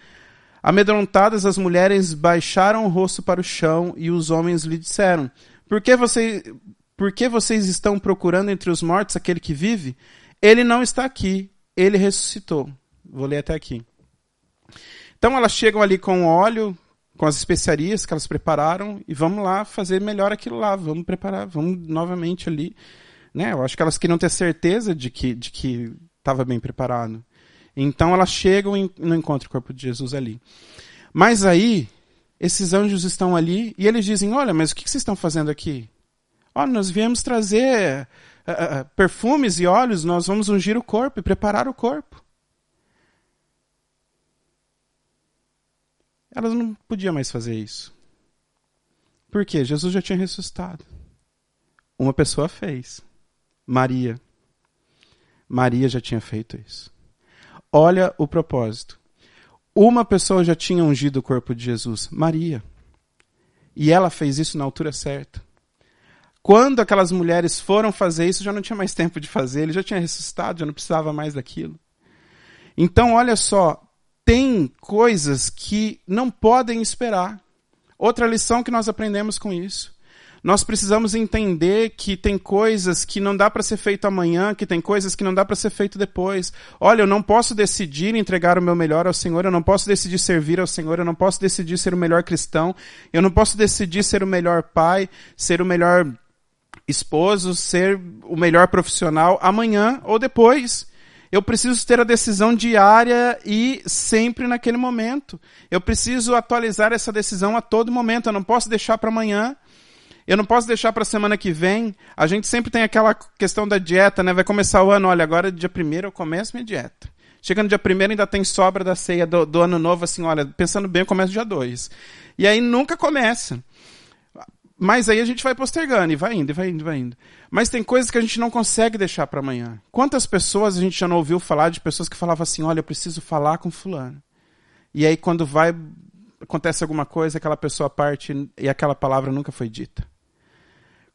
Amedrontadas, as mulheres baixaram o rosto para o chão e os homens lhe disseram: Por que, você, por que vocês estão procurando entre os mortos aquele que vive? Ele não está aqui, ele ressuscitou. Vou ler até aqui. Então elas chegam ali com óleo, com as especiarias que elas prepararam e vamos lá fazer melhor aquilo lá, vamos preparar, vamos novamente ali, né? Eu acho que elas queriam ter certeza de que de que estava bem preparado. Então elas chegam e não encontram o corpo de Jesus ali. Mas aí esses anjos estão ali e eles dizem: Olha, mas o que vocês estão fazendo aqui? Olha, nós viemos trazer uh, uh, perfumes e óleos, nós vamos ungir o corpo e preparar o corpo. Elas não podiam mais fazer isso. Por quê? Jesus já tinha ressuscitado. Uma pessoa fez. Maria. Maria já tinha feito isso. Olha o propósito. Uma pessoa já tinha ungido o corpo de Jesus, Maria. E ela fez isso na altura certa. Quando aquelas mulheres foram fazer isso, já não tinha mais tempo de fazer, ele já tinha ressuscitado, já não precisava mais daquilo. Então, olha só, tem coisas que não podem esperar. Outra lição que nós aprendemos com isso. Nós precisamos entender que tem coisas que não dá para ser feito amanhã, que tem coisas que não dá para ser feito depois. Olha, eu não posso decidir entregar o meu melhor ao Senhor, eu não posso decidir servir ao Senhor, eu não posso decidir ser o melhor cristão, eu não posso decidir ser o melhor pai, ser o melhor esposo, ser o melhor profissional amanhã ou depois. Eu preciso ter a decisão diária e sempre naquele momento. Eu preciso atualizar essa decisão a todo momento. Eu não posso deixar para amanhã. Eu não posso deixar para a semana que vem. A gente sempre tem aquela questão da dieta, né? Vai começar o ano, olha, agora dia primeiro eu começo minha dieta. Chega no dia primeiro ainda tem sobra da ceia do, do ano novo, assim, olha, pensando bem, eu começo dia dois. E aí nunca começa. Mas aí a gente vai postergando e vai indo, e vai indo, vai indo. Mas tem coisas que a gente não consegue deixar para amanhã. Quantas pessoas a gente já não ouviu falar de pessoas que falavam assim: olha, eu preciso falar com Fulano. E aí quando vai, acontece alguma coisa, aquela pessoa parte e aquela palavra nunca foi dita.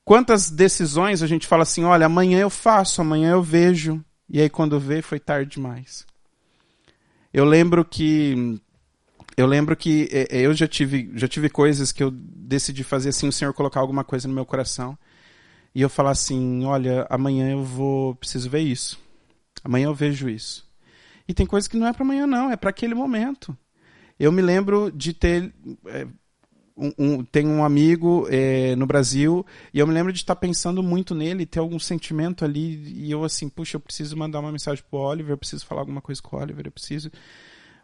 Quantas decisões a gente fala assim: olha, amanhã eu faço, amanhã eu vejo. E aí quando vê, foi tarde demais. Eu lembro que eu lembro que é, é, eu já tive, já tive coisas que eu decidi fazer assim, o Senhor colocar alguma coisa no meu coração. E eu falar assim, olha, amanhã eu vou, preciso ver isso. Amanhã eu vejo isso. E tem coisa que não é para amanhã não, é para aquele momento. Eu me lembro de ter é, um, tem um amigo é, no Brasil e eu me lembro de estar pensando muito nele, ter algum sentimento ali e eu assim, puxa, eu preciso mandar uma mensagem pro Oliver, eu preciso falar alguma coisa com o Oliver, eu preciso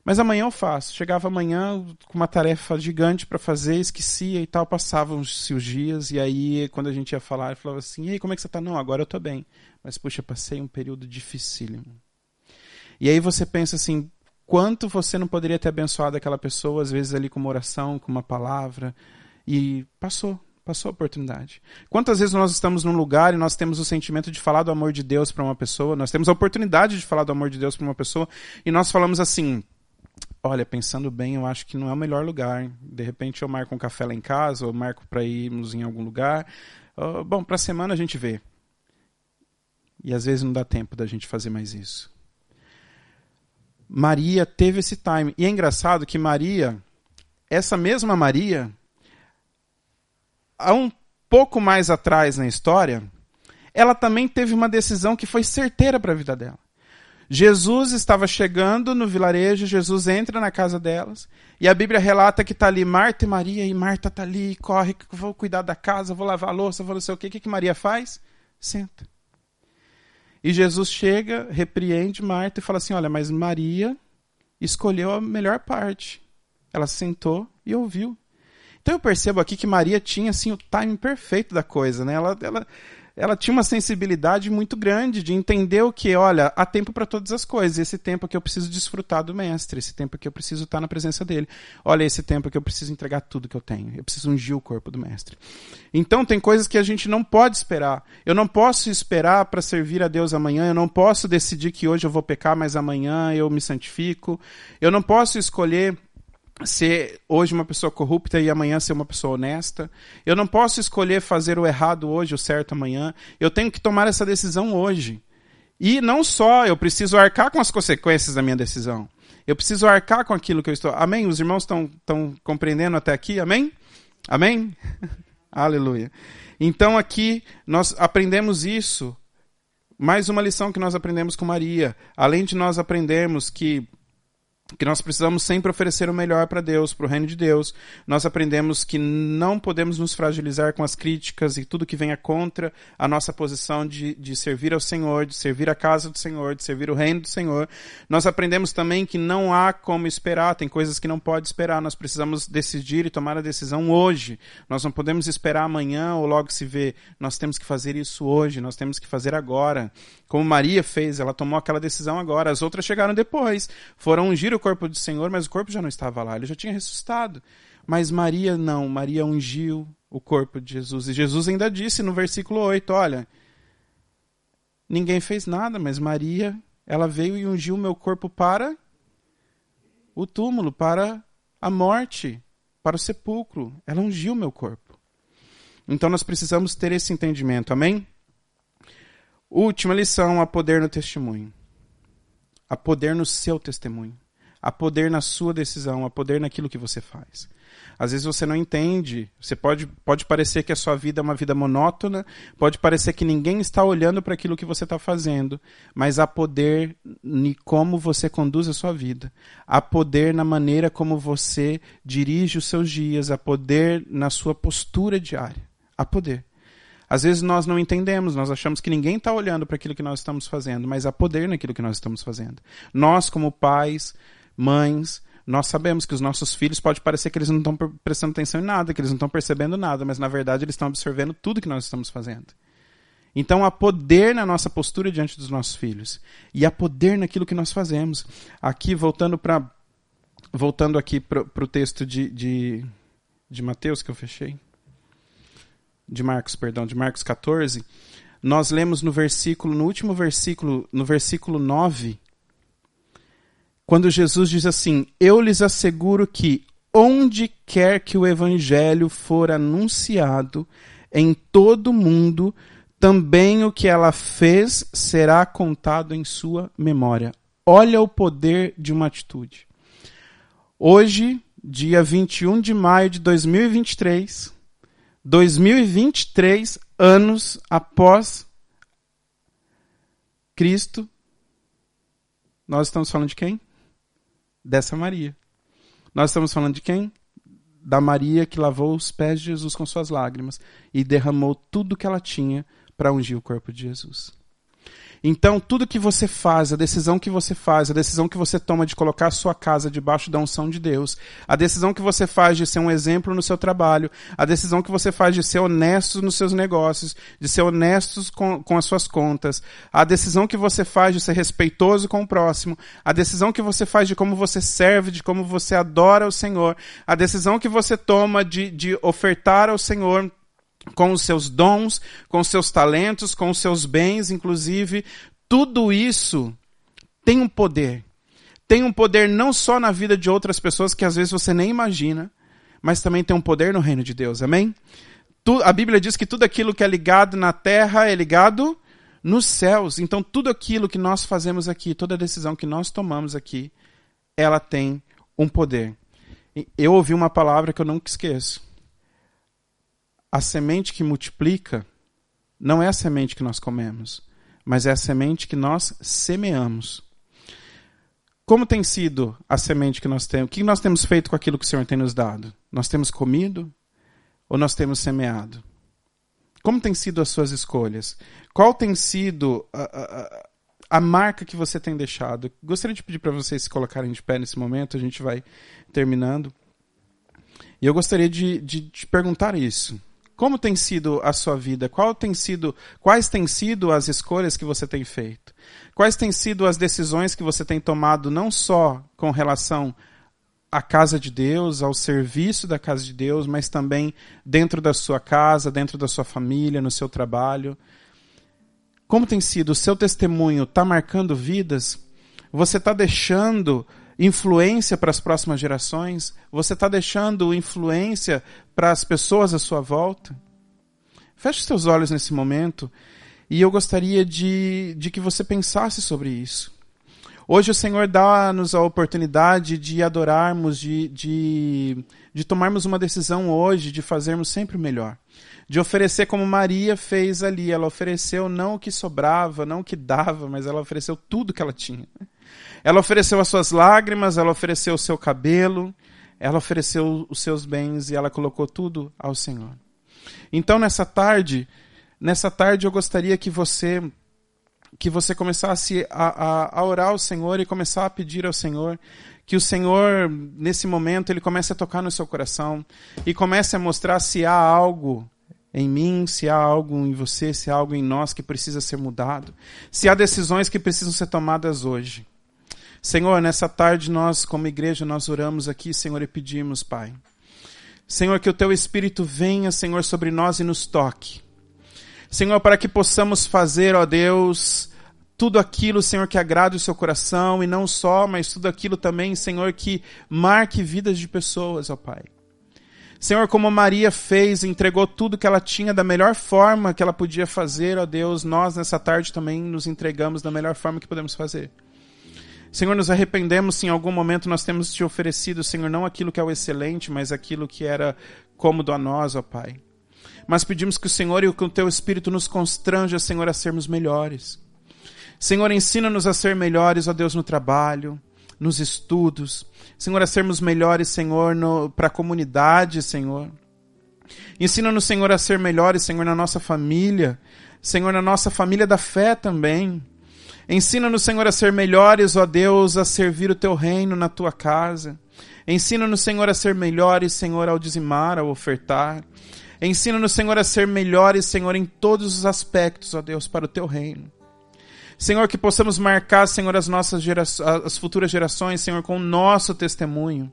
mas amanhã eu faço. Chegava amanhã com uma tarefa gigante para fazer, esquecia e tal, passavam-se os dias, e aí quando a gente ia falar, eu falava assim: e aí, como é que você tá? Não, agora eu tô bem. Mas, puxa, passei um período dificílimo. E aí você pensa assim: quanto você não poderia ter abençoado aquela pessoa, às vezes ali com uma oração, com uma palavra, E passou, passou a oportunidade. Quantas vezes nós estamos num lugar e nós temos o sentimento de falar do amor de Deus para uma pessoa, nós temos a oportunidade de falar do amor de Deus para uma pessoa e nós falamos assim: olha, pensando bem, eu acho que não é o melhor lugar. De repente eu marco um café lá em casa, ou marco para irmos em algum lugar. Bom, para a semana a gente vê. E às vezes não dá tempo da gente fazer mais isso. Maria teve esse time. E é engraçado que Maria, essa mesma Maria, há um pouco mais atrás na história, ela também teve uma decisão que foi certeira para a vida dela. Jesus estava chegando no vilarejo, Jesus entra na casa delas, e a Bíblia relata que está ali Marta e Maria, e Marta está ali, corre, vou cuidar da casa, vou lavar a louça, vou não sei o quê. O que, que Maria faz? Senta. E Jesus chega, repreende Marta e fala assim: Olha, mas Maria escolheu a melhor parte. Ela sentou e ouviu. Então eu percebo aqui que Maria tinha assim o timing perfeito da coisa, né? Ela, ela, ela tinha uma sensibilidade muito grande de entender o que, olha, há tempo para todas as coisas. Esse tempo que eu preciso desfrutar do mestre, esse tempo que eu preciso estar na presença dele. Olha, esse tempo que eu preciso entregar tudo que eu tenho. Eu preciso ungir o corpo do mestre. Então tem coisas que a gente não pode esperar. Eu não posso esperar para servir a Deus amanhã, eu não posso decidir que hoje eu vou pecar, mas amanhã eu me santifico. Eu não posso escolher ser hoje uma pessoa corrupta e amanhã ser uma pessoa honesta. Eu não posso escolher fazer o errado hoje, o certo amanhã. Eu tenho que tomar essa decisão hoje. E não só, eu preciso arcar com as consequências da minha decisão. Eu preciso arcar com aquilo que eu estou. Amém? Os irmãos estão, compreendendo até aqui? Amém? Amém? Aleluia. Então aqui nós aprendemos isso. Mais uma lição que nós aprendemos com Maria. Além de nós aprendermos que que nós precisamos sempre oferecer o melhor para Deus, para o reino de Deus. Nós aprendemos que não podemos nos fragilizar com as críticas e tudo que venha contra a nossa posição de, de servir ao Senhor, de servir a casa do Senhor, de servir o reino do Senhor. Nós aprendemos também que não há como esperar, tem coisas que não pode esperar. Nós precisamos decidir e tomar a decisão hoje. Nós não podemos esperar amanhã ou logo se vê. Nós temos que fazer isso hoje, nós temos que fazer agora. Como Maria fez, ela tomou aquela decisão agora. As outras chegaram depois. Foram ungir o corpo do Senhor, mas o corpo já não estava lá, ele já tinha ressuscitado. Mas Maria não, Maria ungiu o corpo de Jesus. E Jesus ainda disse no versículo 8: Olha, ninguém fez nada, mas Maria, ela veio e ungiu o meu corpo para o túmulo, para a morte, para o sepulcro. Ela ungiu o meu corpo. Então nós precisamos ter esse entendimento, amém? Última lição: a poder no testemunho. A poder no seu testemunho. A poder na sua decisão, a poder naquilo que você faz. Às vezes você não entende, você pode, pode parecer que a sua vida é uma vida monótona, pode parecer que ninguém está olhando para aquilo que você está fazendo, mas há poder em como você conduz a sua vida, há poder na maneira como você dirige os seus dias, há poder na sua postura diária, há poder. Às vezes nós não entendemos, nós achamos que ninguém está olhando para aquilo que nós estamos fazendo, mas há poder naquilo que nós estamos fazendo. Nós, como pais, mães, nós sabemos que os nossos filhos pode parecer que eles não estão prestando atenção em nada, que eles não estão percebendo nada, mas na verdade eles estão absorvendo tudo que nós estamos fazendo. Então há poder na nossa postura diante dos nossos filhos e há poder naquilo que nós fazemos. Aqui voltando para voltando aqui para o texto de, de, de Mateus que eu fechei de Marcos, perdão, de Marcos 14, nós lemos no versículo, no último versículo, no versículo 9, quando Jesus diz assim: Eu lhes asseguro que onde quer que o evangelho for anunciado em todo o mundo, também o que ela fez será contado em sua memória. Olha o poder de uma atitude. Hoje, dia 21 de maio de 2023, 2023 anos após Cristo, nós estamos falando de quem? Dessa Maria. Nós estamos falando de quem? Da Maria que lavou os pés de Jesus com suas lágrimas e derramou tudo que ela tinha para ungir o corpo de Jesus. Então, tudo que você faz, a decisão que você faz, a decisão que você toma de colocar a sua casa debaixo da unção de Deus, a decisão que você faz de ser um exemplo no seu trabalho, a decisão que você faz de ser honesto nos seus negócios, de ser honesto com, com as suas contas, a decisão que você faz de ser respeitoso com o próximo, a decisão que você faz de como você serve, de como você adora o Senhor, a decisão que você toma de, de ofertar ao Senhor com os seus dons, com os seus talentos, com os seus bens, inclusive, tudo isso tem um poder. Tem um poder não só na vida de outras pessoas que às vezes você nem imagina, mas também tem um poder no reino de Deus. Amém? A Bíblia diz que tudo aquilo que é ligado na terra é ligado nos céus. Então, tudo aquilo que nós fazemos aqui, toda decisão que nós tomamos aqui, ela tem um poder. Eu ouvi uma palavra que eu nunca esqueço a semente que multiplica não é a semente que nós comemos, mas é a semente que nós semeamos. Como tem sido a semente que nós temos? O que nós temos feito com aquilo que o Senhor tem nos dado? Nós temos comido ou nós temos semeado? Como tem sido as suas escolhas? Qual tem sido a, a, a marca que você tem deixado? Gostaria de pedir para vocês se colocarem de pé nesse momento, a gente vai terminando. E eu gostaria de, de, de perguntar isso. Como tem sido a sua vida? Qual tem sido, quais têm sido as escolhas que você tem feito? Quais têm sido as decisões que você tem tomado não só com relação à casa de Deus, ao serviço da casa de Deus, mas também dentro da sua casa, dentro da sua família, no seu trabalho? Como tem sido o seu testemunho? Está marcando vidas? Você está deixando influência para as próximas gerações? Você está deixando influência para as pessoas à sua volta? Feche seus olhos nesse momento e eu gostaria de, de que você pensasse sobre isso. Hoje o Senhor dá-nos a oportunidade de adorarmos, de, de, de tomarmos uma decisão hoje, de fazermos sempre o melhor. De oferecer como Maria fez ali. Ela ofereceu não o que sobrava, não o que dava, mas ela ofereceu tudo que ela tinha. Ela ofereceu as suas lágrimas, ela ofereceu o seu cabelo, ela ofereceu os seus bens e ela colocou tudo ao Senhor. Então nessa tarde, nessa tarde eu gostaria que você que você começasse a, a, a orar ao Senhor e começar a pedir ao Senhor que o Senhor nesse momento ele comece a tocar no seu coração e comece a mostrar se há algo em mim, se há algo em você, se há algo em nós que precisa ser mudado, se há decisões que precisam ser tomadas hoje. Senhor, nessa tarde nós, como igreja, nós oramos aqui, Senhor, e pedimos, Pai. Senhor, que o teu Espírito venha, Senhor, sobre nós e nos toque. Senhor, para que possamos fazer, ó Deus, tudo aquilo, Senhor, que agrade o seu coração, e não só, mas tudo aquilo também, Senhor, que marque vidas de pessoas, ó Pai. Senhor, como Maria fez, entregou tudo que ela tinha da melhor forma que ela podia fazer, ó Deus, nós nessa tarde também nos entregamos da melhor forma que podemos fazer. Senhor, nos arrependemos se em algum momento nós temos te oferecido, Senhor, não aquilo que é o excelente, mas aquilo que era cômodo a nós, ó Pai. Mas pedimos que o Senhor e que o Teu Espírito nos constranja, Senhor, a sermos melhores. Senhor, ensina-nos a ser melhores, ó Deus, no trabalho, nos estudos. Senhor, a sermos melhores, Senhor, para a comunidade, Senhor. Ensina-nos, Senhor, a ser melhores, Senhor, na nossa família. Senhor, na nossa família da fé também. Ensina-nos, Senhor, a ser melhores, ó Deus, a servir o teu reino na tua casa. Ensina-nos, Senhor, a ser melhores, Senhor, ao dizimar, ao ofertar. Ensina-nos, Senhor, a ser melhores, Senhor, em todos os aspectos, ó Deus, para o teu reino. Senhor, que possamos marcar, Senhor, as nossas as futuras gerações, Senhor, com o nosso testemunho.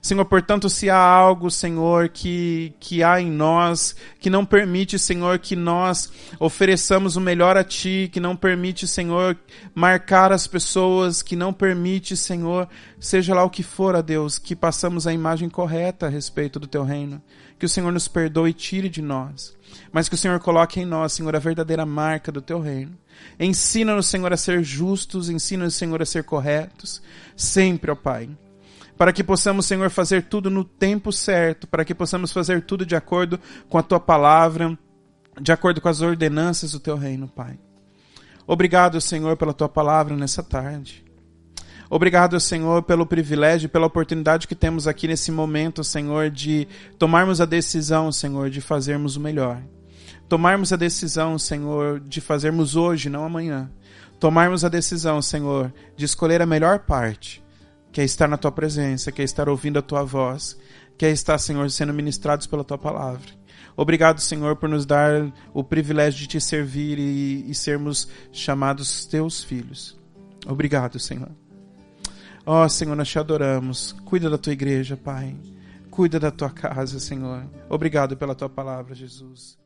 Senhor, portanto, se há algo, Senhor, que, que há em nós, que não permite, Senhor, que nós ofereçamos o melhor a Ti, que não permite, Senhor, marcar as pessoas, que não permite, Senhor, seja lá o que for, a Deus, que passamos a imagem correta a respeito do Teu reino. Que o Senhor nos perdoe e tire de nós. Mas que o Senhor coloque em nós, Senhor, a verdadeira marca do Teu reino. Ensina-nos, Senhor, a ser justos, ensina-nos, Senhor, a ser corretos, sempre, ó Pai para que possamos, Senhor, fazer tudo no tempo certo, para que possamos fazer tudo de acordo com a tua palavra, de acordo com as ordenanças do teu reino, Pai. Obrigado, Senhor, pela tua palavra nessa tarde. Obrigado, Senhor, pelo privilégio, pela oportunidade que temos aqui nesse momento, Senhor, de tomarmos a decisão, Senhor, de fazermos o melhor. tomarmos a decisão, Senhor, de fazermos hoje, não amanhã. Tomarmos a decisão, Senhor, de escolher a melhor parte, que é estar na tua presença, que é estar ouvindo a tua voz, que é estar, Senhor, sendo ministrados pela tua palavra. Obrigado, Senhor, por nos dar o privilégio de te servir e, e sermos chamados teus filhos. Obrigado, Senhor. Ó oh, Senhor, nós te adoramos. Cuida da tua igreja, Pai. Cuida da tua casa, Senhor. Obrigado pela tua palavra, Jesus.